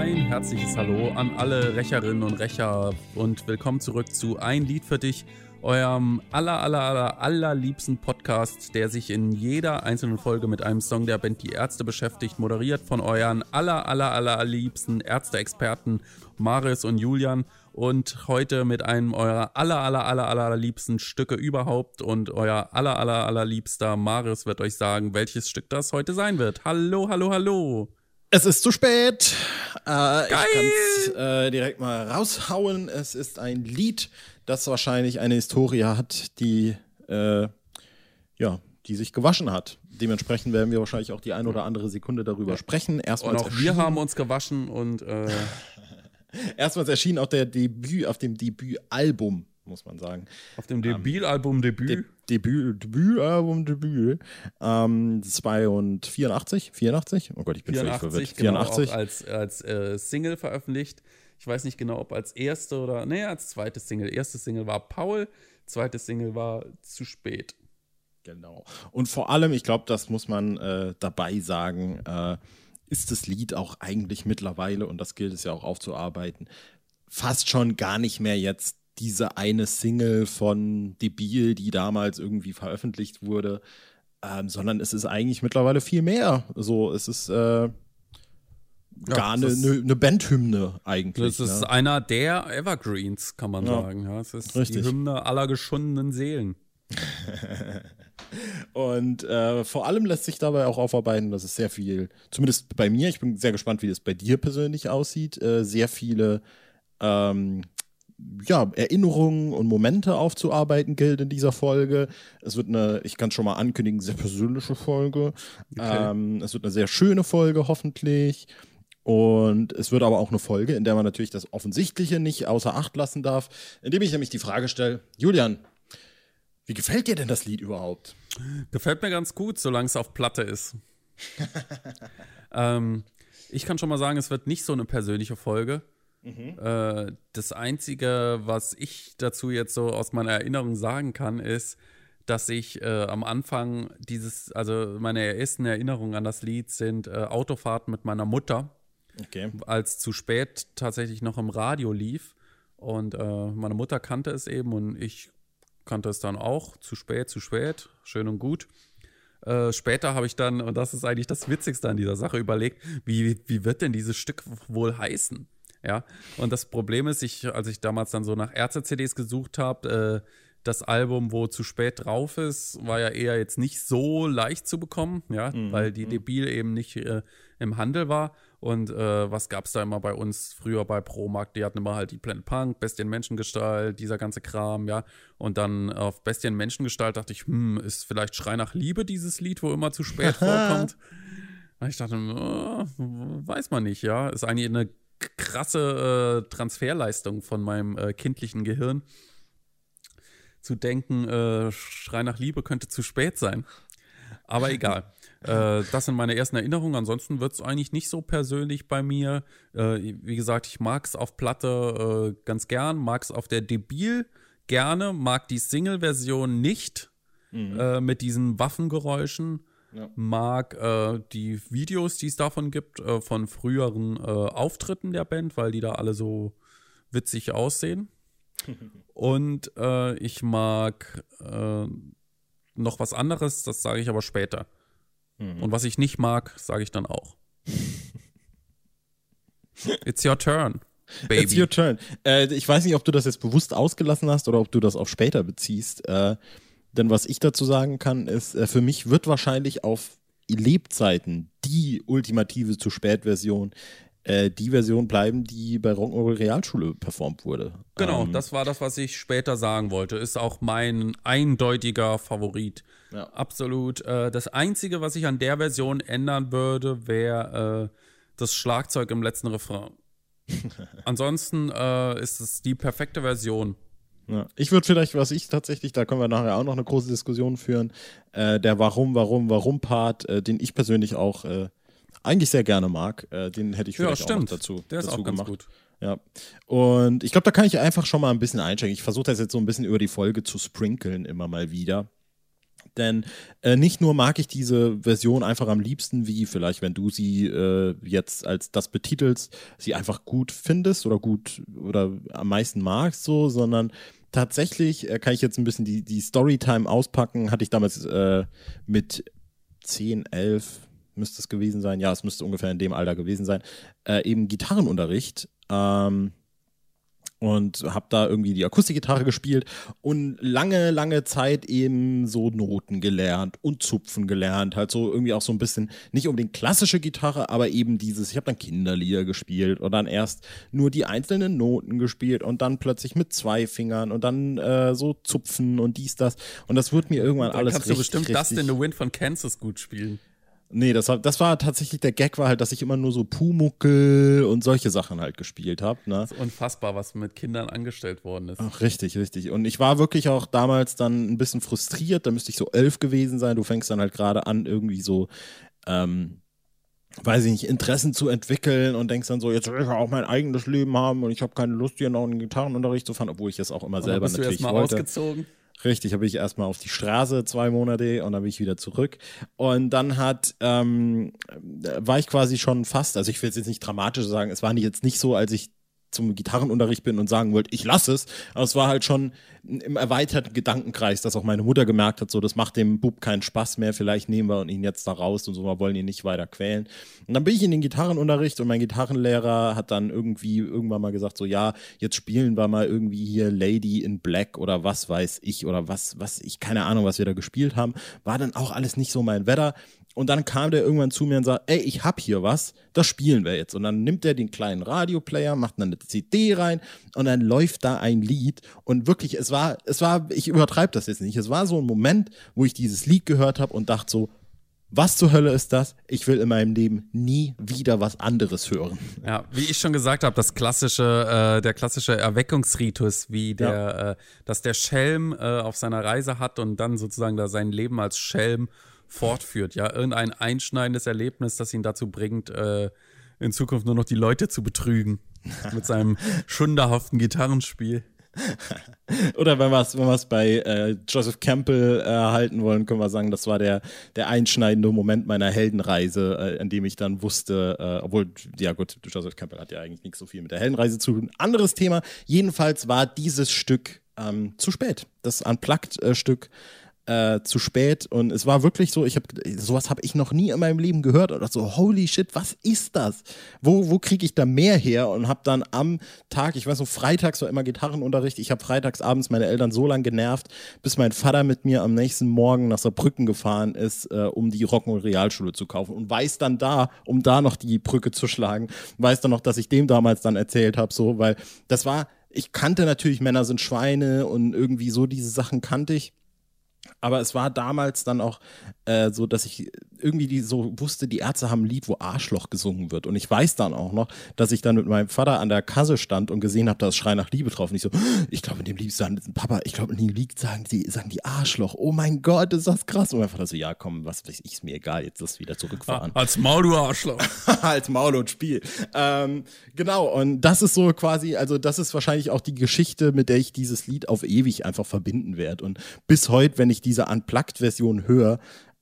Ein herzliches Hallo an alle Rächerinnen und Rächer und willkommen zurück zu Ein Lied für dich, eurem aller, aller, aller, allerliebsten Podcast, der sich in jeder einzelnen Folge mit einem Song der Band Die Ärzte beschäftigt, moderiert von euren aller, aller, aller liebsten Ärzte-Experten Maris und Julian und heute mit einem eurer aller, aller, aller, aller liebsten Stücke überhaupt und euer aller, aller, aller liebster Maris wird euch sagen, welches Stück das heute sein wird. Hallo, hallo, hallo. Es ist zu spät. Äh, Geil. Ich kann es äh, direkt mal raushauen. Es ist ein Lied, das wahrscheinlich eine Historie hat, die, äh, ja, die sich gewaschen hat. Dementsprechend werden wir wahrscheinlich auch die ein oder andere Sekunde darüber sprechen. Erstmals und auch wir haben uns gewaschen und äh erstmals erschien auch der Debüt auf dem Debütalbum muss man sagen. Auf dem Debütalbum Debüt? De Debüt, Debütalbum Debüt. Ähm, 84, 84? Oh Gott, ich bin 84, völlig verwirrt. 84. Genau, als, als äh, Single veröffentlicht. Ich weiß nicht genau, ob als erste oder, nee, als zweites Single. Erste Single war Paul, zweite Single war Zu spät. Genau. Und vor allem, ich glaube, das muss man äh, dabei sagen, äh, ist das Lied auch eigentlich mittlerweile, und das gilt es ja auch aufzuarbeiten, fast schon gar nicht mehr jetzt diese eine Single von Debil, die damals irgendwie veröffentlicht wurde, ähm, sondern es ist eigentlich mittlerweile viel mehr. So, es ist äh, gar eine ne, ne Bandhymne eigentlich. Das ist ne? einer der Evergreens, kann man ja. sagen. Ja, es ist Richtig. die Hymne aller geschundenen Seelen. Und äh, vor allem lässt sich dabei auch aufarbeiten, dass es sehr viel, zumindest bei mir, ich bin sehr gespannt, wie das bei dir persönlich aussieht, äh, sehr viele ähm, ja, Erinnerungen und Momente aufzuarbeiten gilt in dieser Folge. Es wird eine, ich kann schon mal ankündigen, sehr persönliche Folge. Okay. Ähm, es wird eine sehr schöne Folge, hoffentlich. Und es wird aber auch eine Folge, in der man natürlich das Offensichtliche nicht außer Acht lassen darf, indem ich nämlich die Frage stelle: Julian, wie gefällt dir denn das Lied überhaupt? Gefällt mir ganz gut, solange es auf Platte ist. ähm, ich kann schon mal sagen, es wird nicht so eine persönliche Folge. Mhm. Äh, das Einzige, was ich dazu jetzt so aus meiner Erinnerung sagen kann, ist, dass ich äh, am Anfang dieses, also meine ersten Erinnerungen an das Lied sind äh, Autofahrten mit meiner Mutter, okay. als zu spät tatsächlich noch im Radio lief. Und äh, meine Mutter kannte es eben und ich kannte es dann auch. Zu spät, zu spät, schön und gut. Äh, später habe ich dann, und das ist eigentlich das Witzigste an dieser Sache, überlegt, wie, wie wird denn dieses Stück wohl heißen? Ja, und das Problem ist, ich, als ich damals dann so nach Ärzte-CDs gesucht habe, äh, das Album, wo zu spät drauf ist, war ja eher jetzt nicht so leicht zu bekommen, ja, mhm. weil die mhm. Debil eben nicht äh, im Handel war. Und äh, was gab es da immer bei uns früher bei Promarkt? Die hatten immer halt die Planet Punk, Bestien Menschengestalt, dieser ganze Kram, ja. Und dann auf Bestien Menschengestalt dachte ich, hm, ist vielleicht Schrei nach Liebe dieses Lied, wo immer zu spät vorkommt. ich dachte, oh, weiß man nicht, ja. Ist eigentlich eine krasse äh, Transferleistung von meinem äh, kindlichen Gehirn. Zu denken, äh, Schrei nach Liebe könnte zu spät sein. Aber egal. Äh, das sind meine ersten Erinnerungen. Ansonsten wird es eigentlich nicht so persönlich bei mir. Äh, wie gesagt, ich mag es auf Platte äh, ganz gern, mag es auf der Debil gerne, mag die Single-Version nicht mhm. mit diesen Waffengeräuschen ja. mag äh, die Videos, die es davon gibt, äh, von früheren äh, Auftritten der Band, weil die da alle so witzig aussehen. Und äh, ich mag äh, noch was anderes, das sage ich aber später. Mhm. Und was ich nicht mag, sage ich dann auch. It's your turn. Baby. It's your turn. Äh, ich weiß nicht, ob du das jetzt bewusst ausgelassen hast oder ob du das auf später beziehst. Denn was ich dazu sagen kann, ist, äh, für mich wird wahrscheinlich auf Lebzeiten die ultimative zu spät Version äh, die Version bleiben, die bei Rock'n'Roll Realschule performt wurde. Genau, ähm, das war das, was ich später sagen wollte. Ist auch mein eindeutiger Favorit. Ja. Absolut. Äh, das Einzige, was ich an der Version ändern würde, wäre äh, das Schlagzeug im letzten Refrain. Ansonsten äh, ist es die perfekte Version. Ja. Ich würde vielleicht, was ich tatsächlich, da können wir nachher auch noch eine große Diskussion führen, äh, der Warum, Warum, Warum-Part, äh, den ich persönlich auch äh, eigentlich sehr gerne mag, äh, den hätte ich vielleicht ja, auch noch dazu, der ist dazu auch gemacht. Ganz gut. Ja. Und ich glaube, da kann ich einfach schon mal ein bisschen einsteigen. Ich versuche das jetzt so ein bisschen über die Folge zu sprinkeln, immer mal wieder. Denn äh, nicht nur mag ich diese Version einfach am liebsten, wie vielleicht, wenn du sie äh, jetzt als das betitelst, sie einfach gut findest oder gut oder am meisten magst, so, sondern tatsächlich äh, kann ich jetzt ein bisschen die, die Storytime auspacken. Hatte ich damals äh, mit 10, 11, müsste es gewesen sein. Ja, es müsste ungefähr in dem Alter gewesen sein. Äh, eben Gitarrenunterricht. Ähm, und habe da irgendwie die Akustikgitarre gespielt und lange, lange Zeit eben so Noten gelernt und Zupfen gelernt. Halt so irgendwie auch so ein bisschen, nicht unbedingt klassische Gitarre, aber eben dieses, ich habe dann Kinderlieder gespielt und dann erst nur die einzelnen Noten gespielt und dann plötzlich mit zwei Fingern und dann äh, so Zupfen und dies, das. Und das wird mir irgendwann dann alles kannst richtig, du bestimmt richtig, Dust in the Wind von Kansas gut spielen. Nee, das war, das war tatsächlich der Gag, war halt, dass ich immer nur so Pumuckel und solche Sachen halt gespielt habe. Ne? Das ist unfassbar, was mit Kindern angestellt worden ist. Ach, richtig, richtig. Und ich war wirklich auch damals dann ein bisschen frustriert, da müsste ich so elf gewesen sein. Du fängst dann halt gerade an, irgendwie so, ähm, weiß ich nicht, Interessen zu entwickeln und denkst dann so, jetzt will ich auch mein eigenes Leben haben und ich habe keine Lust, hier noch einen Gitarrenunterricht zu fahren, obwohl ich das auch immer und selber bist natürlich du erst mal wollte. ausgezogen? Richtig, habe ich erstmal auf die Straße zwei Monate und dann bin ich wieder zurück. Und dann hat, ähm, war ich quasi schon fast, also ich will es jetzt nicht dramatisch sagen, es war jetzt nicht so, als ich zum Gitarrenunterricht bin und sagen wollte, ich lasse es. Aber es war halt schon im erweiterten Gedankenkreis, dass auch meine Mutter gemerkt hat, so, das macht dem Bub keinen Spaß mehr, vielleicht nehmen wir ihn jetzt da raus und so, wir wollen ihn nicht weiter quälen. Und dann bin ich in den Gitarrenunterricht und mein Gitarrenlehrer hat dann irgendwie irgendwann mal gesagt, so, ja, jetzt spielen wir mal irgendwie hier Lady in Black oder was weiß ich oder was, was, ich keine Ahnung, was wir da gespielt haben. War dann auch alles nicht so mein Wetter. Und dann kam der irgendwann zu mir und sagt, ey, ich hab hier was, das spielen wir jetzt. Und dann nimmt er den kleinen Radioplayer, macht dann eine CD rein und dann läuft da ein Lied. Und wirklich, es war, es war, ich übertreibe das jetzt nicht, es war so ein Moment, wo ich dieses Lied gehört habe und dachte so, was zur Hölle ist das? Ich will in meinem Leben nie wieder was anderes hören. Ja, wie ich schon gesagt habe, das klassische, äh, der klassische Erweckungsritus, wie der, ja. äh, dass der Schelm äh, auf seiner Reise hat und dann sozusagen da sein Leben als Schelm fortführt. Ja, irgendein einschneidendes Erlebnis, das ihn dazu bringt, äh, in Zukunft nur noch die Leute zu betrügen. mit seinem schunderhaften Gitarrenspiel. Oder wenn wir es wenn bei äh, Joseph Campbell äh, halten wollen, können wir sagen, das war der, der einschneidende Moment meiner Heldenreise, äh, an dem ich dann wusste, äh, obwohl, ja gut, Joseph Campbell hat ja eigentlich nicht so viel mit der Heldenreise zu tun. Anderes Thema. Jedenfalls war dieses Stück ähm, zu spät. Das Unplugged-Stück äh, zu spät. Und es war wirklich so, ich habe sowas habe ich noch nie in meinem Leben gehört. Oder so holy shit, was ist das? Wo wo kriege ich da mehr her? Und habe dann am Tag, ich weiß so freitags war immer Gitarrenunterricht, ich habe freitags abends meine Eltern so lange genervt, bis mein Vater mit mir am nächsten Morgen nach Saarbrücken gefahren ist, äh, um die Rocken und Realschule zu kaufen. Und weiß dann da, um da noch die Brücke zu schlagen, weiß dann noch, dass ich dem damals dann erzählt habe so, weil das war ich kannte natürlich Männer sind Schweine und irgendwie so diese Sachen kannte ich aber es war damals dann auch äh, so, dass ich irgendwie die, so wusste, die Ärzte haben ein Lied, wo Arschloch gesungen wird. Und ich weiß dann auch noch, dass ich dann mit meinem Vater an der Kasse stand und gesehen habe, da ist Schrei nach Liebe drauf. Und ich so, ich glaube, in dem Lied sagen, Papa, ich glaube, in dem Lied sagen die, sagen die Arschloch. Oh mein Gott, ist das krass. Und mein Vater so, ja, komm, was weiß ich, ist mir egal, jetzt ist wieder zurückfahren. Als Maul, du Arschloch. Als Maul und Spiel. Ähm, genau, und das ist so quasi, also das ist wahrscheinlich auch die Geschichte, mit der ich dieses Lied auf ewig einfach verbinden werde. Und bis heute, wenn ich diese Unplugged-Version höre,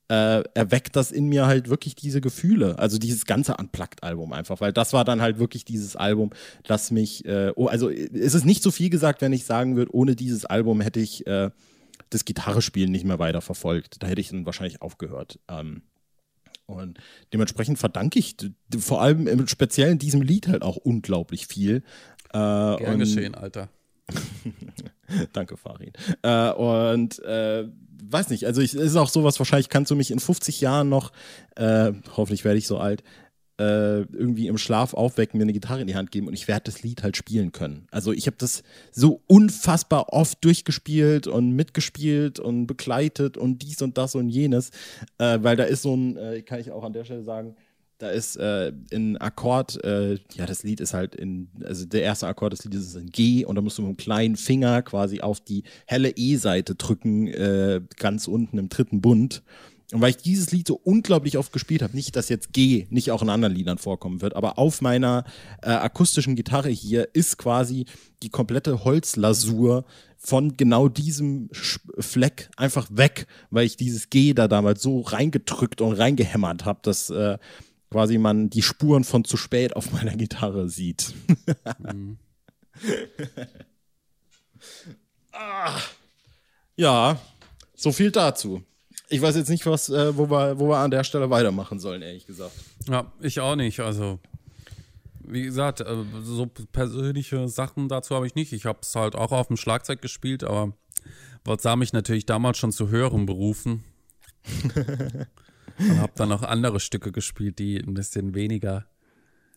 äh, erweckt das in mir halt wirklich diese Gefühle. Also dieses ganze Unplugged-Album einfach, weil das war dann halt wirklich dieses Album, das mich, äh, oh, also ist es nicht so viel gesagt, wenn ich sagen würde, ohne dieses Album hätte ich äh, das Gitarrespielen nicht mehr weiter verfolgt. Da hätte ich dann wahrscheinlich aufgehört. Ähm, und dementsprechend verdanke ich vor allem im Speziellen diesem Lied halt auch unglaublich viel. Äh, Gern geschehen, Alter. Danke, Farin. Äh, und äh, weiß nicht, also es ist auch sowas, wahrscheinlich kannst du mich in 50 Jahren noch, äh, hoffentlich werde ich so alt, äh, irgendwie im Schlaf aufwecken, mir eine Gitarre in die Hand geben und ich werde das Lied halt spielen können. Also ich habe das so unfassbar oft durchgespielt und mitgespielt und begleitet und dies und das und jenes, äh, weil da ist so ein, äh, kann ich auch an der Stelle sagen, da ist äh, in Akkord, äh, ja, das Lied ist halt in, also der erste Akkord des Liedes ist in G und da musst du mit dem kleinen Finger quasi auf die helle E-Seite drücken, äh, ganz unten im dritten Bund. Und weil ich dieses Lied so unglaublich oft gespielt habe, nicht, dass jetzt G nicht auch in anderen Liedern vorkommen wird, aber auf meiner äh, akustischen Gitarre hier ist quasi die komplette Holzlasur von genau diesem Fleck einfach weg, weil ich dieses G da damals so reingedrückt und reingehämmert habe, dass äh, quasi man die Spuren von zu spät auf meiner Gitarre sieht. mhm. ah. Ja, so viel dazu. Ich weiß jetzt nicht, was, äh, wo, wir, wo wir an der Stelle weitermachen sollen, ehrlich gesagt. Ja, ich auch nicht. Also, wie gesagt, äh, so persönliche Sachen dazu habe ich nicht. Ich habe es halt auch auf dem Schlagzeug gespielt, aber was sah mich natürlich damals schon zu höheren Berufen. Und habe dann auch andere Stücke gespielt, die ein bisschen weniger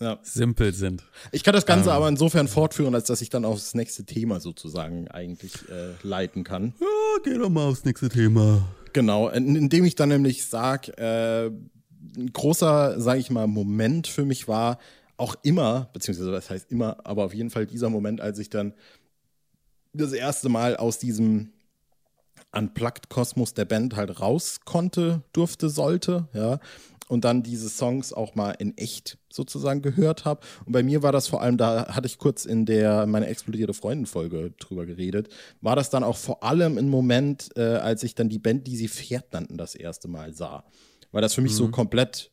ja. simpel sind. Ich kann das Ganze ähm. aber insofern fortführen, als dass ich dann aufs nächste Thema sozusagen eigentlich äh, leiten kann. Ja, geh doch mal aufs nächste Thema. Genau, indem ich dann nämlich sage, äh, ein großer, sage ich mal, Moment für mich war auch immer, beziehungsweise das heißt immer, aber auf jeden Fall dieser Moment, als ich dann das erste Mal aus diesem Unplugged-Kosmos der Band halt raus konnte, durfte, sollte, ja, und dann diese Songs auch mal in echt sozusagen gehört habe. Und bei mir war das vor allem, da hatte ich kurz in der meine explodierte Freundenfolge drüber geredet, war das dann auch vor allem ein Moment, äh, als ich dann die Band, die sie Pferd nannten, das erste Mal sah. Weil das für mich mhm. so komplett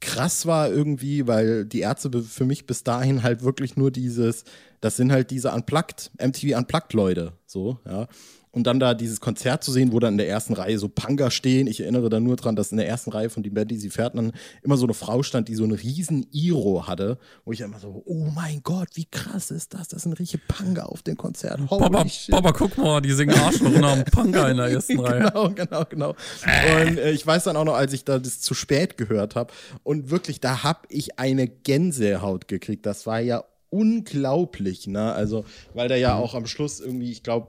krass war irgendwie, weil die Ärzte für mich bis dahin halt wirklich nur dieses, das sind halt diese Unplugged, MTV Unplugged Leute, so, ja. Und dann da dieses Konzert zu sehen, wo dann in der ersten Reihe so Panga stehen. Ich erinnere da nur dran, dass in der ersten Reihe von die Band, die sie fährten, immer so eine Frau stand, die so einen riesen Iro hatte, wo ich immer so, oh mein Gott, wie krass ist das? Das sind richtige Panga auf dem Konzert. Holy Papa, shit. Papa, guck mal, die singen Arschloch und haben Panga in der ersten Reihe. Genau, genau, genau. Und äh, ich weiß dann auch noch, als ich da das zu spät gehört habe und wirklich, da habe ich eine Gänsehaut gekriegt. Das war ja unglaublich, ne? Also, weil da ja mhm. auch am Schluss irgendwie, ich glaube,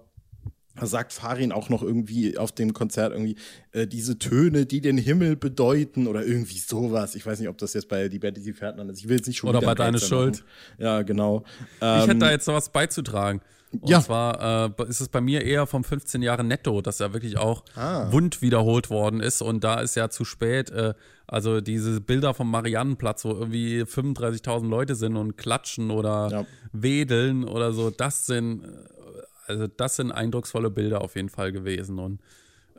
sagt Farin auch noch irgendwie auf dem Konzert irgendwie äh, diese Töne, die den Himmel bedeuten oder irgendwie sowas. Ich weiß nicht, ob das jetzt bei die Band, die sie fährten, ist. Ich will jetzt nicht schon Oder bei deine Schuld. Ja, genau. Ähm, ich hätte da ähm, jetzt noch was beizutragen. Und ja. zwar äh, ist es bei mir eher vom 15 Jahre netto, dass er wirklich auch ah. wund wiederholt worden ist. Und da ist ja zu spät, äh, also diese Bilder vom Mariannenplatz, wo irgendwie 35.000 Leute sind und klatschen oder ja. wedeln oder so, das sind äh, also das sind eindrucksvolle Bilder auf jeden Fall gewesen. Und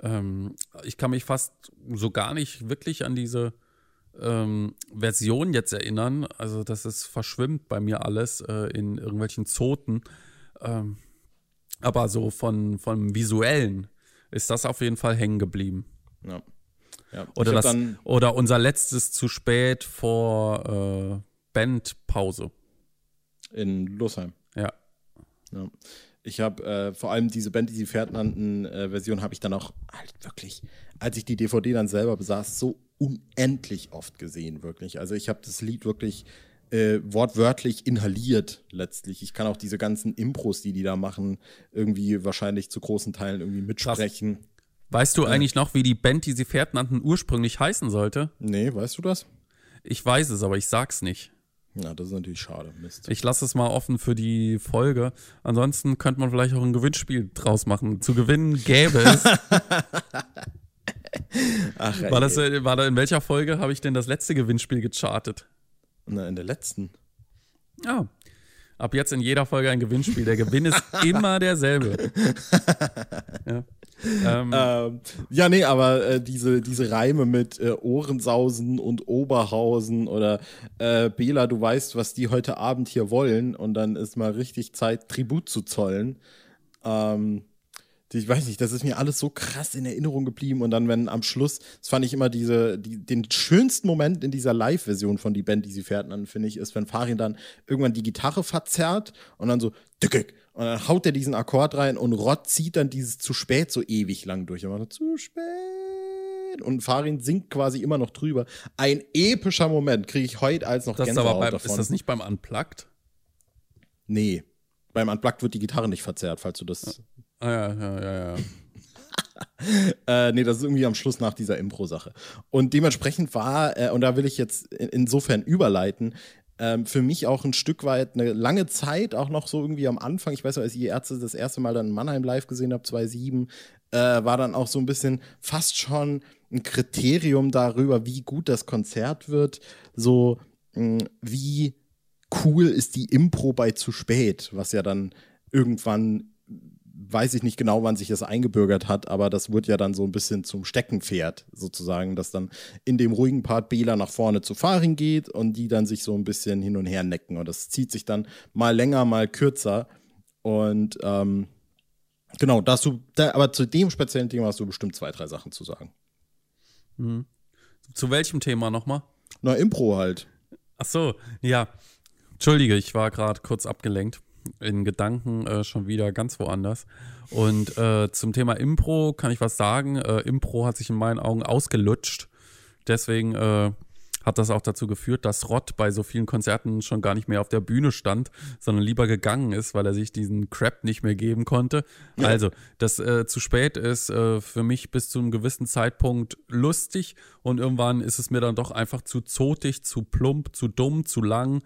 ähm, ich kann mich fast so gar nicht wirklich an diese ähm, Version jetzt erinnern. Also das ist verschwimmt bei mir alles äh, in irgendwelchen Zoten. Ähm, aber so von, vom Visuellen ist das auf jeden Fall hängen geblieben. Ja. ja. Oder, das, oder unser letztes zu spät vor äh, Bandpause. In Losheim. Ja. ja. Ich habe äh, vor allem diese Band, die sie fährt nannten, äh, Version habe ich dann auch halt wirklich, als ich die DVD dann selber besaß, so unendlich oft gesehen, wirklich. Also ich habe das Lied wirklich äh, wortwörtlich inhaliert letztlich. Ich kann auch diese ganzen Impros, die die da machen, irgendwie wahrscheinlich zu großen Teilen irgendwie mitsprechen. Krass. Weißt du eigentlich noch, wie die Band, die sie fährt nannten, ursprünglich heißen sollte? Nee, weißt du das? Ich weiß es, aber ich sag's nicht. Ja, das ist natürlich schade. Mist. Ich lasse es mal offen für die Folge. Ansonsten könnte man vielleicht auch ein Gewinnspiel draus machen. Zu gewinnen gäbe es. Ach, war, das, äh, war da in welcher Folge habe ich denn das letzte Gewinnspiel gechartet? Na, in der letzten. Ja. Ab jetzt in jeder Folge ein Gewinnspiel. Der Gewinn ist immer derselbe. ja. Ähm, ähm, ja, nee, aber äh, diese, diese Reime mit äh, Ohrensausen und Oberhausen oder äh, Bela, du weißt, was die heute Abend hier wollen und dann ist mal richtig Zeit, Tribut zu zollen. Ähm, ich weiß nicht, das ist mir alles so krass in Erinnerung geblieben. Und dann, wenn am Schluss, das fand ich immer diese, die, den schönsten Moment in dieser Live-Version von die Band, die sie fährt, dann finde ich, ist, wenn Farin dann irgendwann die Gitarre verzerrt und dann so, dückig, und dann haut er diesen Akkord rein und Rott zieht dann dieses zu spät so ewig lang durch. Und zu spät. Und Farin singt quasi immer noch drüber. Ein epischer Moment kriege ich heute als noch das Gänsehaut ist aber beim, davon. Ist das nicht beim Unplugged? Nee. Beim Unplugged wird die Gitarre nicht verzerrt, falls du das Ah ja, ja, ja, ja. äh, nee, das ist irgendwie am Schluss nach dieser Impro-Sache. Und dementsprechend war, äh, und da will ich jetzt insofern überleiten, ähm, für mich auch ein Stück weit eine lange Zeit, auch noch so irgendwie am Anfang, ich weiß noch, als ich die Ärzte das erste Mal dann in Mannheim live gesehen habe, 2007, äh, war dann auch so ein bisschen fast schon ein Kriterium darüber, wie gut das Konzert wird. So, mh, wie cool ist die Impro bei zu spät, was ja dann irgendwann weiß ich nicht genau, wann sich das eingebürgert hat, aber das wird ja dann so ein bisschen zum Steckenpferd sozusagen, dass dann in dem ruhigen Part Bela nach vorne zu Farin geht und die dann sich so ein bisschen hin und her necken und das zieht sich dann mal länger, mal kürzer und ähm, genau, du, da, aber zu dem speziellen Thema hast du bestimmt zwei, drei Sachen zu sagen. Mhm. Zu welchem Thema nochmal? Na, Impro halt. Ach so, ja. Entschuldige, ich war gerade kurz abgelenkt in Gedanken äh, schon wieder ganz woanders. Und äh, zum Thema Impro kann ich was sagen. Äh, Impro hat sich in meinen Augen ausgelutscht. Deswegen äh, hat das auch dazu geführt, dass Rott bei so vielen Konzerten schon gar nicht mehr auf der Bühne stand, sondern lieber gegangen ist, weil er sich diesen Crap nicht mehr geben konnte. Ja. Also, das äh, zu spät ist äh, für mich bis zu einem gewissen Zeitpunkt lustig und irgendwann ist es mir dann doch einfach zu zotig, zu plump, zu dumm, zu lang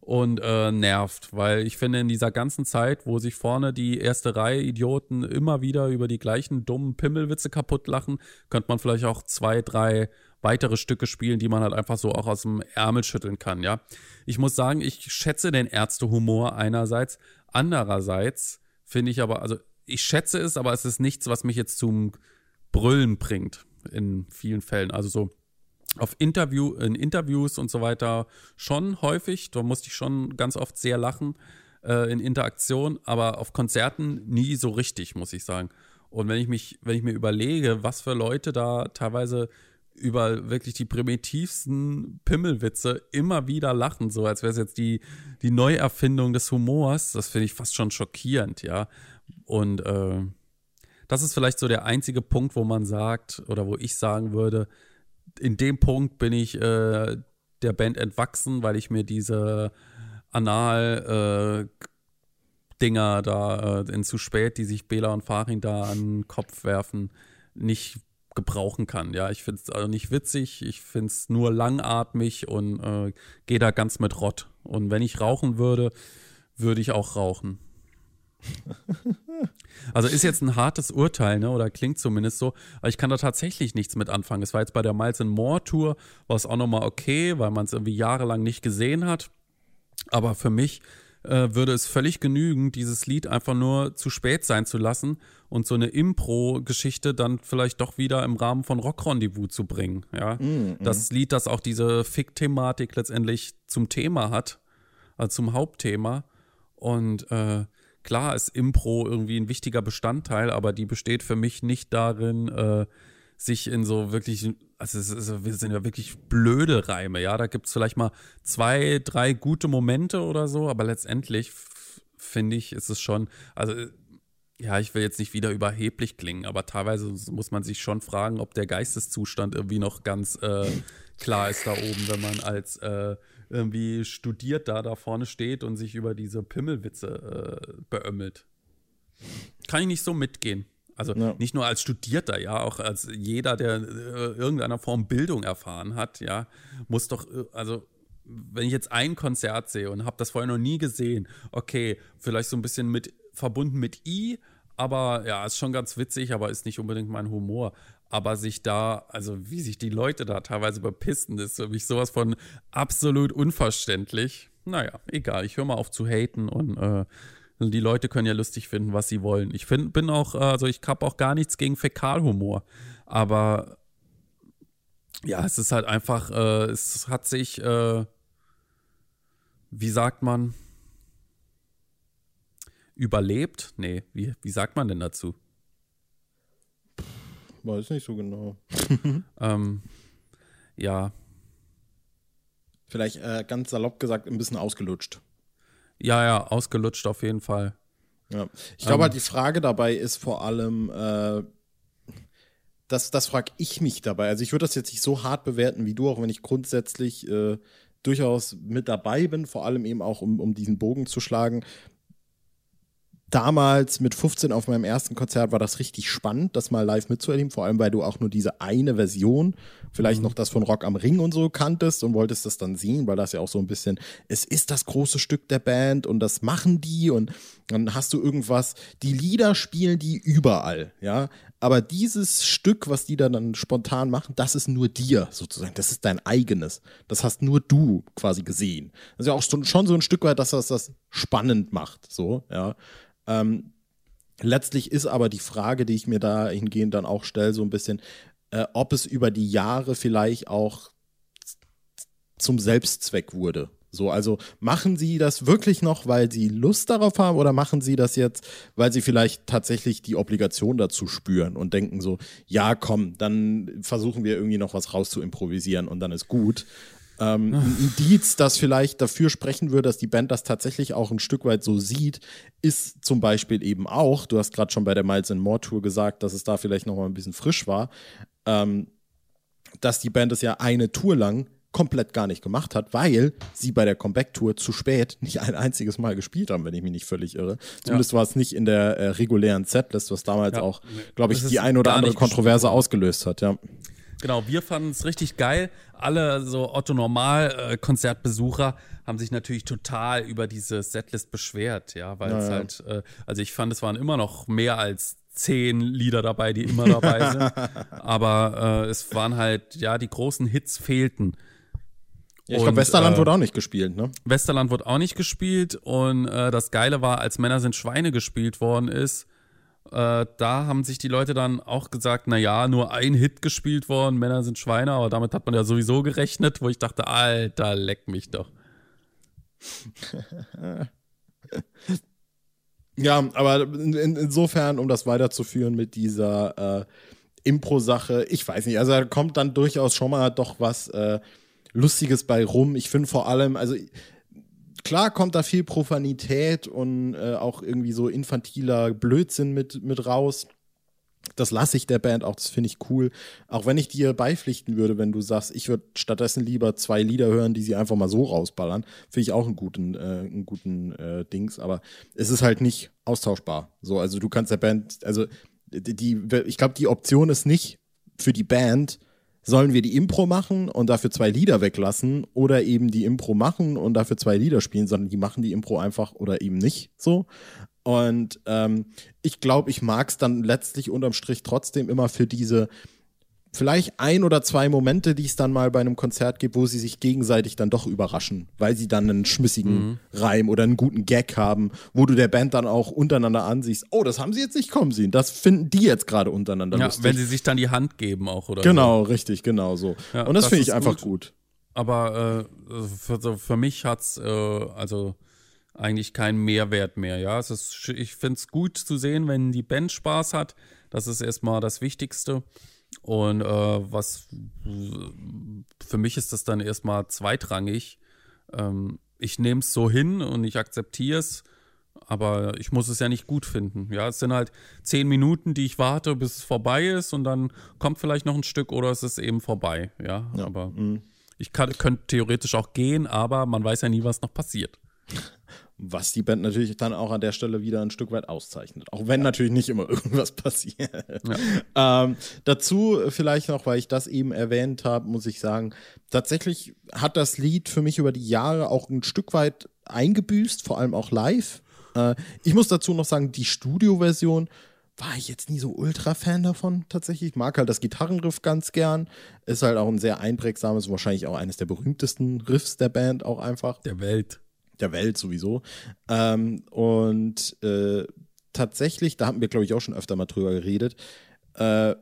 und äh, nervt, weil ich finde, in dieser ganzen Zeit, wo sich vorne die erste Reihe Idioten immer wieder über die gleichen dummen Pimmelwitze kaputt lachen, könnte man vielleicht auch zwei, drei weitere Stücke spielen, die man halt einfach so auch aus dem Ärmel schütteln kann, ja. Ich muss sagen, ich schätze den Ärztehumor einerseits, andererseits finde ich aber, also ich schätze es, aber es ist nichts, was mich jetzt zum Brüllen bringt in vielen Fällen. Also so auf Interview, in Interviews und so weiter schon häufig, da musste ich schon ganz oft sehr lachen äh, in Interaktion, aber auf Konzerten nie so richtig, muss ich sagen. Und wenn ich mich, wenn ich mir überlege, was für Leute da teilweise über wirklich die primitivsten Pimmelwitze immer wieder lachen, so als wäre es jetzt die, die Neuerfindung des Humors. Das finde ich fast schon schockierend, ja. Und äh, das ist vielleicht so der einzige Punkt, wo man sagt, oder wo ich sagen würde, in dem Punkt bin ich äh, der Band entwachsen, weil ich mir diese Anal- äh, Dinger da äh, in zu spät, die sich Bela und Farin da an den Kopf werfen, nicht gebrauchen kann. Ja, ich finde es also nicht witzig, ich finde es nur langatmig und äh, gehe da ganz mit Rott. Und wenn ich rauchen würde, würde ich auch rauchen. Also ist jetzt ein hartes Urteil, ne? Oder klingt zumindest so. Aber ich kann da tatsächlich nichts mit anfangen. Es war jetzt bei der Miles More Tour, war es auch nochmal okay, weil man es irgendwie jahrelang nicht gesehen hat. Aber für mich äh, würde es völlig genügen, dieses Lied einfach nur zu spät sein zu lassen und so eine Impro-Geschichte dann vielleicht doch wieder im Rahmen von Rock Rendezvous zu bringen. Ja? Mm, Das Lied, das auch diese Fick-Thematik letztendlich zum Thema hat, also zum Hauptthema. Und äh, klar ist Impro irgendwie ein wichtiger Bestandteil, aber die besteht für mich nicht darin, äh, sich in so wirklich, also es ist, wir sind ja wirklich blöde Reime, ja. Da gibt es vielleicht mal zwei, drei gute Momente oder so, aber letztendlich finde ich, ist es schon, also ja, ich will jetzt nicht wieder überheblich klingen, aber teilweise muss man sich schon fragen, ob der Geisteszustand irgendwie noch ganz äh, klar ist da oben, wenn man als äh, irgendwie studiert da da vorne steht und sich über diese Pimmelwitze äh, beömmelt. Kann ich nicht so mitgehen. Also ja. nicht nur als Studierter, ja, auch als jeder, der äh, irgendeiner Form Bildung erfahren hat, ja, muss doch, äh, also wenn ich jetzt ein Konzert sehe und habe das vorher noch nie gesehen, okay, vielleicht so ein bisschen mit verbunden mit I, aber ja, ist schon ganz witzig, aber ist nicht unbedingt mein Humor. Aber sich da, also wie sich die Leute da teilweise bepissen, ist für mich sowas von absolut unverständlich. Naja, egal, ich höre mal auf zu haten und äh, die Leute können ja lustig finden, was sie wollen. Ich find, bin auch, also ich habe auch gar nichts gegen Fäkalhumor. Aber ja, es ist halt einfach, äh, es hat sich, äh, wie sagt man, überlebt? Nee, wie, wie sagt man denn dazu? Weiß nicht so genau. ähm, ja. Vielleicht äh, ganz salopp gesagt, ein bisschen ausgelutscht. Ja, ja, ausgelutscht auf jeden Fall. Ja. Ich glaube, ähm, halt, die Frage dabei ist vor allem, äh, das, das frage ich mich dabei. Also ich würde das jetzt nicht so hart bewerten wie du, auch wenn ich grundsätzlich äh, durchaus mit dabei bin, vor allem eben auch, um, um diesen Bogen zu schlagen damals mit 15 auf meinem ersten Konzert war das richtig spannend, das mal live mitzuerleben, vor allem weil du auch nur diese eine Version, vielleicht mhm. noch das von Rock am Ring und so kanntest und wolltest das dann sehen, weil das ja auch so ein bisschen, es ist das große Stück der Band und das machen die und dann hast du irgendwas, die Lieder spielen die überall, ja, aber dieses Stück, was die da dann spontan machen, das ist nur dir sozusagen. Das ist dein eigenes. Das hast nur du quasi gesehen. Das ist ja auch schon so ein Stück weit, dass das das spannend macht. So, ja. Ähm, letztlich ist aber die Frage, die ich mir dahingehend dann auch stelle, so ein bisschen, äh, ob es über die Jahre vielleicht auch zum Selbstzweck wurde. So, also machen Sie das wirklich noch, weil Sie Lust darauf haben oder machen Sie das jetzt, weil Sie vielleicht tatsächlich die Obligation dazu spüren und denken so, ja, komm, dann versuchen wir irgendwie noch was raus zu improvisieren und dann ist gut. Ähm, ein Indiz, das vielleicht dafür sprechen würde, dass die Band das tatsächlich auch ein Stück weit so sieht, ist zum Beispiel eben auch, du hast gerade schon bei der Miles and More Tour gesagt, dass es da vielleicht noch mal ein bisschen frisch war, ähm, dass die Band es ja eine Tour lang komplett gar nicht gemacht hat, weil sie bei der Comeback-Tour zu spät nicht ein einziges Mal gespielt haben, wenn ich mich nicht völlig irre. Zumindest ja. war es nicht in der äh, regulären Setlist, was damals ja. auch, glaube ich, die ein oder andere Kontroverse ausgelöst hat, ja. Genau, wir fanden es richtig geil. Alle so Otto-Normal-Konzertbesucher äh, haben sich natürlich total über diese Setlist beschwert, ja, weil es halt, äh, also ich fand, es waren immer noch mehr als zehn Lieder dabei, die immer dabei sind. Aber äh, es waren halt, ja, die großen Hits fehlten. Ja, ich glaube, Westerland äh, wurde auch nicht gespielt, ne? Westerland wurde auch nicht gespielt und äh, das Geile war, als Männer sind Schweine gespielt worden ist, äh, da haben sich die Leute dann auch gesagt, na ja, nur ein Hit gespielt worden, Männer sind Schweine, aber damit hat man ja sowieso gerechnet, wo ich dachte, Alter, leck mich doch. ja, aber in, insofern, um das weiterzuführen mit dieser äh, Impro-Sache, ich weiß nicht, also da kommt dann durchaus schon mal doch was äh, Lustiges bei rum. Ich finde vor allem, also klar kommt da viel Profanität und äh, auch irgendwie so infantiler Blödsinn mit, mit raus. Das lasse ich der Band auch, das finde ich cool. Auch wenn ich dir beipflichten würde, wenn du sagst, ich würde stattdessen lieber zwei Lieder hören, die sie einfach mal so rausballern, finde ich auch einen guten, äh, einen guten äh, Dings. Aber es ist halt nicht austauschbar. So, also du kannst der Band, also die, ich glaube, die Option ist nicht für die Band, sollen wir die Impro machen und dafür zwei Lieder weglassen oder eben die Impro machen und dafür zwei Lieder spielen, sondern die machen die Impro einfach oder eben nicht so. Und ähm, ich glaube, ich mag es dann letztlich unterm Strich trotzdem immer für diese vielleicht ein oder zwei Momente, die es dann mal bei einem Konzert gibt, wo sie sich gegenseitig dann doch überraschen, weil sie dann einen schmissigen mhm. Reim oder einen guten Gag haben, wo du der Band dann auch untereinander ansiehst, oh, das haben sie jetzt nicht kommen sehen, das finden die jetzt gerade untereinander ja, lustig. wenn sie sich dann die Hand geben auch, oder? Genau, so. richtig, genau so. Ja, Und das, das finde ich einfach gut. gut. Aber äh, für, für mich hat's äh, also eigentlich keinen Mehrwert mehr, ja. Es ist, ich finde es gut zu sehen, wenn die Band Spaß hat. Das ist erstmal das Wichtigste. Und äh, was für mich ist das dann erstmal zweitrangig. Ähm, ich nehme es so hin und ich akzeptiere es, aber ich muss es ja nicht gut finden. Ja, es sind halt zehn Minuten, die ich warte, bis es vorbei ist und dann kommt vielleicht noch ein Stück oder es ist eben vorbei. Ja, ja. aber mhm. ich kann, könnte theoretisch auch gehen, aber man weiß ja nie, was noch passiert. Was die Band natürlich dann auch an der Stelle wieder ein Stück weit auszeichnet. Auch wenn natürlich nicht immer irgendwas passiert. Ja. Ähm, dazu vielleicht noch, weil ich das eben erwähnt habe, muss ich sagen, tatsächlich hat das Lied für mich über die Jahre auch ein Stück weit eingebüßt, vor allem auch live. Äh, ich muss dazu noch sagen, die Studioversion war ich jetzt nie so ultra Fan davon tatsächlich. Ich mag halt das Gitarrenriff ganz gern. Ist halt auch ein sehr einprägsames, wahrscheinlich auch eines der berühmtesten Riffs der Band auch einfach. Der Welt der Welt sowieso. Ähm, und äh, tatsächlich, da hatten wir, glaube ich, auch schon öfter mal drüber geredet, äh,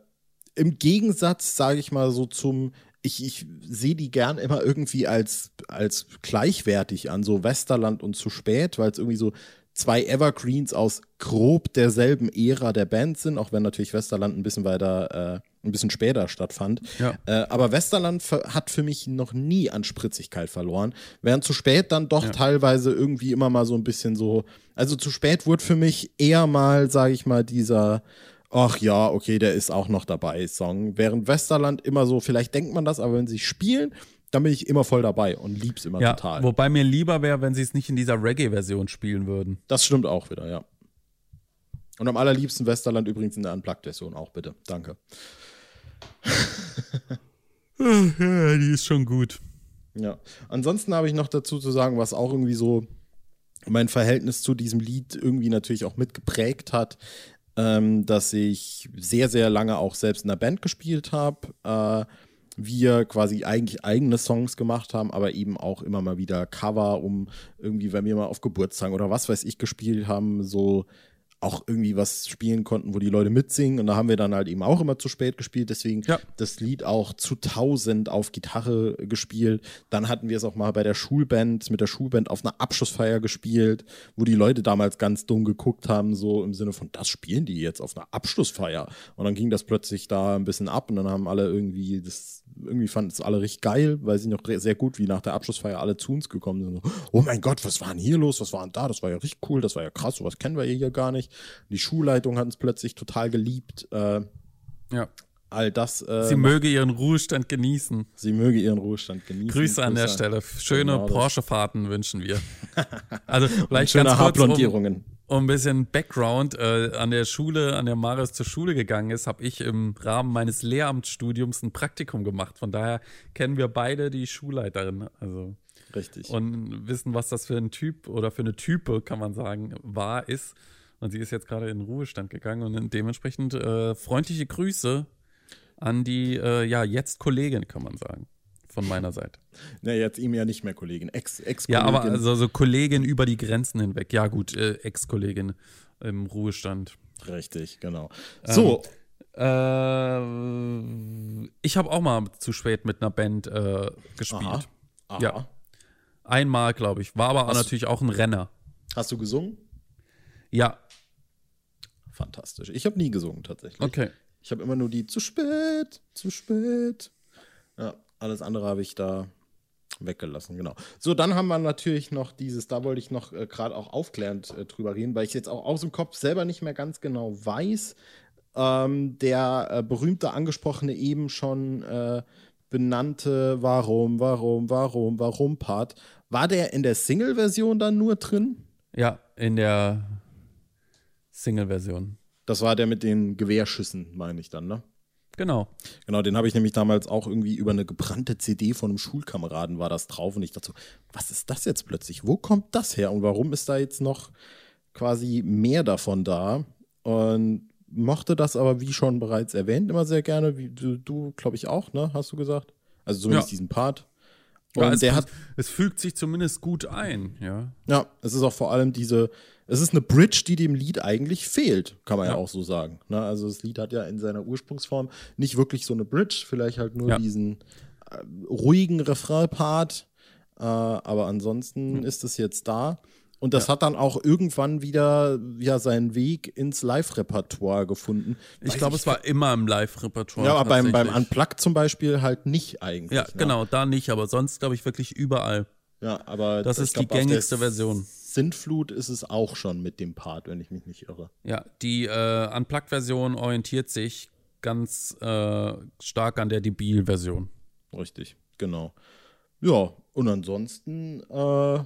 im Gegensatz, sage ich mal so zum, ich, ich sehe die gern immer irgendwie als, als gleichwertig an, so Westerland und zu spät, weil es irgendwie so zwei Evergreens aus grob derselben Ära der Band sind, auch wenn natürlich Westerland ein bisschen weiter, äh, ein bisschen später stattfand. Ja. Äh, aber Westerland hat für mich noch nie an Spritzigkeit verloren, während zu spät dann doch ja. teilweise irgendwie immer mal so ein bisschen so, also zu spät wurde für mich eher mal, sage ich mal, dieser ach ja, okay, der ist auch noch dabei, Song. Während Westerland immer so, vielleicht denkt man das, aber wenn sie spielen, dann bin ich immer voll dabei und lieb's immer ja, total. Wobei mir lieber wäre, wenn sie es nicht in dieser Reggae-Version spielen würden. Das stimmt auch wieder, ja. Und am allerliebsten Westerland übrigens in der Unplugged-Version auch, bitte. Danke. ja, die ist schon gut. Ja. Ansonsten habe ich noch dazu zu sagen, was auch irgendwie so mein Verhältnis zu diesem Lied irgendwie natürlich auch mitgeprägt hat. ähm, dass ich sehr, sehr lange auch selbst in der Band gespielt habe. Äh, wir quasi eigentlich eigene Songs gemacht haben, aber eben auch immer mal wieder Cover, um irgendwie, wenn wir mal auf Geburtstag oder was weiß ich gespielt haben, so auch irgendwie was spielen konnten, wo die Leute mitsingen. Und da haben wir dann halt eben auch immer zu spät gespielt. Deswegen ja. das Lied auch zu tausend auf Gitarre gespielt. Dann hatten wir es auch mal bei der Schulband, mit der Schulband auf einer Abschlussfeier gespielt, wo die Leute damals ganz dumm geguckt haben, so im Sinne von, das spielen die jetzt auf einer Abschlussfeier. Und dann ging das plötzlich da ein bisschen ab und dann haben alle irgendwie das irgendwie fanden es alle richtig geil, weil sie noch sehr gut, wie nach der Abschlussfeier alle zu uns gekommen sind. Oh mein Gott, was war denn hier los? Was war denn da? Das war ja richtig cool, das war ja krass, sowas kennen wir hier gar nicht. Die Schulleitung hat uns plötzlich total geliebt. Äh, ja. All das. Äh, sie möge ihren Ruhestand genießen. Sie möge ihren Ruhestand genießen. Grüße an der Stelle. Schöne genau Porsche-Fahrten wünschen wir. Also vielleicht schöne ganz kurz, um, ein bisschen Background äh, an der Schule, an der Marius zur Schule gegangen ist, habe ich im Rahmen meines Lehramtsstudiums ein Praktikum gemacht. Von daher kennen wir beide die Schulleiterin. Also Richtig. Und wissen, was das für ein Typ oder für eine Type, kann man sagen, war, ist. Und sie ist jetzt gerade in den Ruhestand gegangen und dementsprechend äh, freundliche Grüße an die, äh, ja, jetzt Kollegin, kann man sagen von meiner Seite. Na, jetzt ihm ja nicht mehr Kollegin, Ex-Kollegin. Ex ja, aber also so Kollegin über die Grenzen hinweg. Ja, gut, äh, Ex-Kollegin im Ruhestand. Richtig, genau. Ähm, so. Äh, ich habe auch mal zu spät mit einer Band äh, gespielt. Aha. Aha. Ja. Einmal, glaube ich. War aber hast natürlich auch ein Renner. Hast du gesungen? Ja. Fantastisch. Ich habe nie gesungen tatsächlich. Okay. Ich habe immer nur die zu spät, zu spät. Ja, alles andere habe ich da weggelassen, genau. So, dann haben wir natürlich noch dieses, da wollte ich noch äh, gerade auch aufklärend äh, drüber reden, weil ich jetzt auch aus dem Kopf selber nicht mehr ganz genau weiß. Ähm, der äh, berühmte, angesprochene, eben schon äh, benannte Warum, Warum, Warum, Warum-Part, war der in der Single-Version dann nur drin? Ja, in der Single-Version. Das war der mit den Gewehrschüssen, meine ich dann, ne? Genau. Genau, den habe ich nämlich damals auch irgendwie über eine gebrannte CD von einem Schulkameraden war das drauf und ich dachte so, was ist das jetzt plötzlich? Wo kommt das her und warum ist da jetzt noch quasi mehr davon da? Und mochte das aber, wie schon bereits erwähnt, immer sehr gerne. Wie, du, du glaube ich, auch, ne? Hast du gesagt? Also zumindest ja. diesen Part. Und ja, es, der hat, es fügt sich zumindest gut ein, ja. Ja, es ist auch vor allem diese, es ist eine Bridge, die dem Lied eigentlich fehlt, kann man ja, ja auch so sagen. Ne? Also das Lied hat ja in seiner Ursprungsform nicht wirklich so eine Bridge, vielleicht halt nur ja. diesen äh, ruhigen Refrain-Part, äh, aber ansonsten mhm. ist es jetzt da. Und das ja. hat dann auch irgendwann wieder ja seinen Weg ins Live-Repertoire gefunden. Ich glaube, es war immer im Live-Repertoire. Ja, aber beim, beim Unplugged zum Beispiel halt nicht eigentlich. Ja, ne? genau, da nicht, aber sonst glaube ich wirklich überall. Ja, aber das ist glaub, die gängigste Version. Sintflut ist es auch schon mit dem Part, wenn ich mich nicht irre. Ja, die äh, Unplugged-Version orientiert sich ganz äh, stark an der Debil-Version. Richtig, genau. Ja, und ansonsten äh,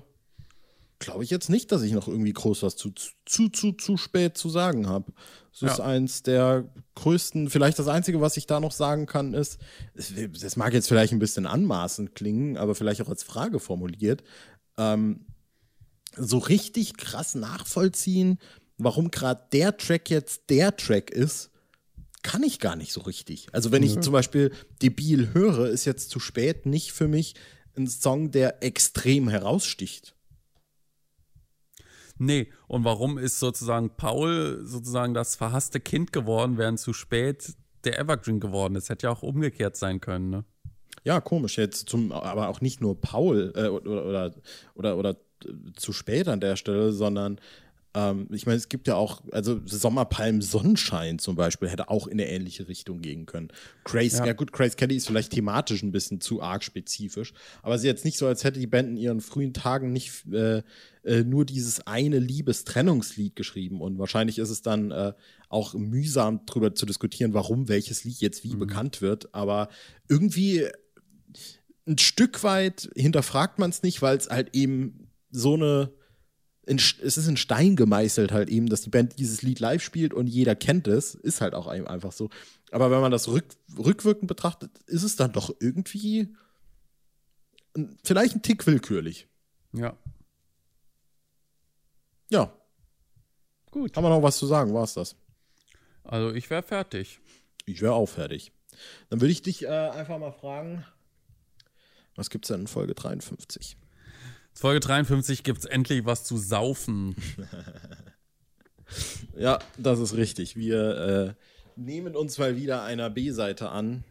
glaube ich jetzt nicht, dass ich noch irgendwie groß was zu, zu, zu, zu spät zu sagen habe. Es ja. ist eins der größten, vielleicht das Einzige, was ich da noch sagen kann, ist, das mag jetzt vielleicht ein bisschen anmaßend klingen, aber vielleicht auch als Frage formuliert, ähm, so richtig krass nachvollziehen, warum gerade der Track jetzt der Track ist, kann ich gar nicht so richtig. Also wenn ich zum Beispiel Debil höre, ist jetzt zu spät nicht für mich ein Song, der extrem heraussticht. Nee, und warum ist sozusagen Paul sozusagen das verhasste Kind geworden, während zu spät der Evergreen geworden ist? Hätte ja auch umgekehrt sein können, ne? Ja, komisch. Jetzt zum, aber auch nicht nur Paul äh, oder, oder, oder, oder zu spät an der Stelle, sondern ähm, ich meine, es gibt ja auch, also Sommerpalm Sonnenschein zum Beispiel hätte auch in eine ähnliche Richtung gehen können. Grace, ja. ja gut, Grace Kelly ist vielleicht thematisch ein bisschen zu arg spezifisch, aber sie jetzt nicht so, als hätte die Band in ihren frühen Tagen nicht äh, äh, nur dieses eine Liebestrennungslied geschrieben und wahrscheinlich ist es dann äh, auch mühsam darüber zu diskutieren, warum welches Lied jetzt wie mhm. bekannt wird, aber irgendwie ein Stück weit hinterfragt man es nicht, weil es halt eben so eine in, es ist in Stein gemeißelt halt eben, dass die Band dieses Lied live spielt und jeder kennt es, ist halt auch einfach so. Aber wenn man das rück, rückwirkend betrachtet, ist es dann doch irgendwie vielleicht ein Tick willkürlich. Ja. Ja. Gut. Haben wir noch was zu sagen? War es das? Also ich wäre fertig. Ich wäre auch fertig. Dann würde ich dich äh, einfach mal fragen, was gibt es denn in Folge 53? Folge 53 gibt es endlich was zu saufen. ja, das ist richtig. Wir äh, nehmen uns mal wieder einer B-Seite an.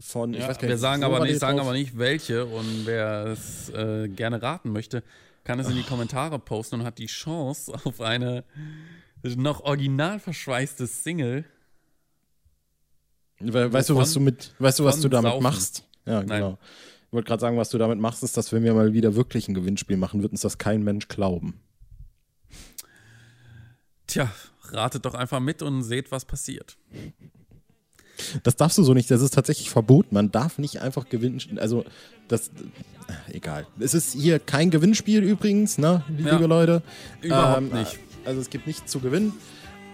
Von, ja, nicht, wir sagen aber nicht, sagen aber nicht welche und wer es äh, gerne raten möchte, kann es in die Kommentare posten und hat die Chance auf eine noch original verschweißte Single. Weißt du, was du mit, weißt du, was du damit Saufen. machst? Ja, genau. Nein. Ich wollte gerade sagen, was du damit machst, ist, dass wenn wir mal wieder wirklich ein Gewinnspiel machen, wird uns das kein Mensch glauben. Tja, ratet doch einfach mit und seht, was passiert. Das darfst du so nicht, das ist tatsächlich verboten. Man darf nicht einfach gewinnen. Also, das. Egal. Es ist hier kein Gewinnspiel übrigens, ne, liebe ja, Leute. Überhaupt ähm, nicht. Also, es gibt nichts zu gewinnen.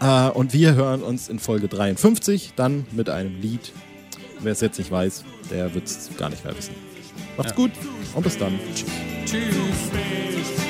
Äh, und wir hören uns in Folge 53 dann mit einem Lied. Wer es jetzt nicht weiß, der wird es gar nicht mehr wissen. Macht's ja. gut und bis dann. Tschüss. Tschüss.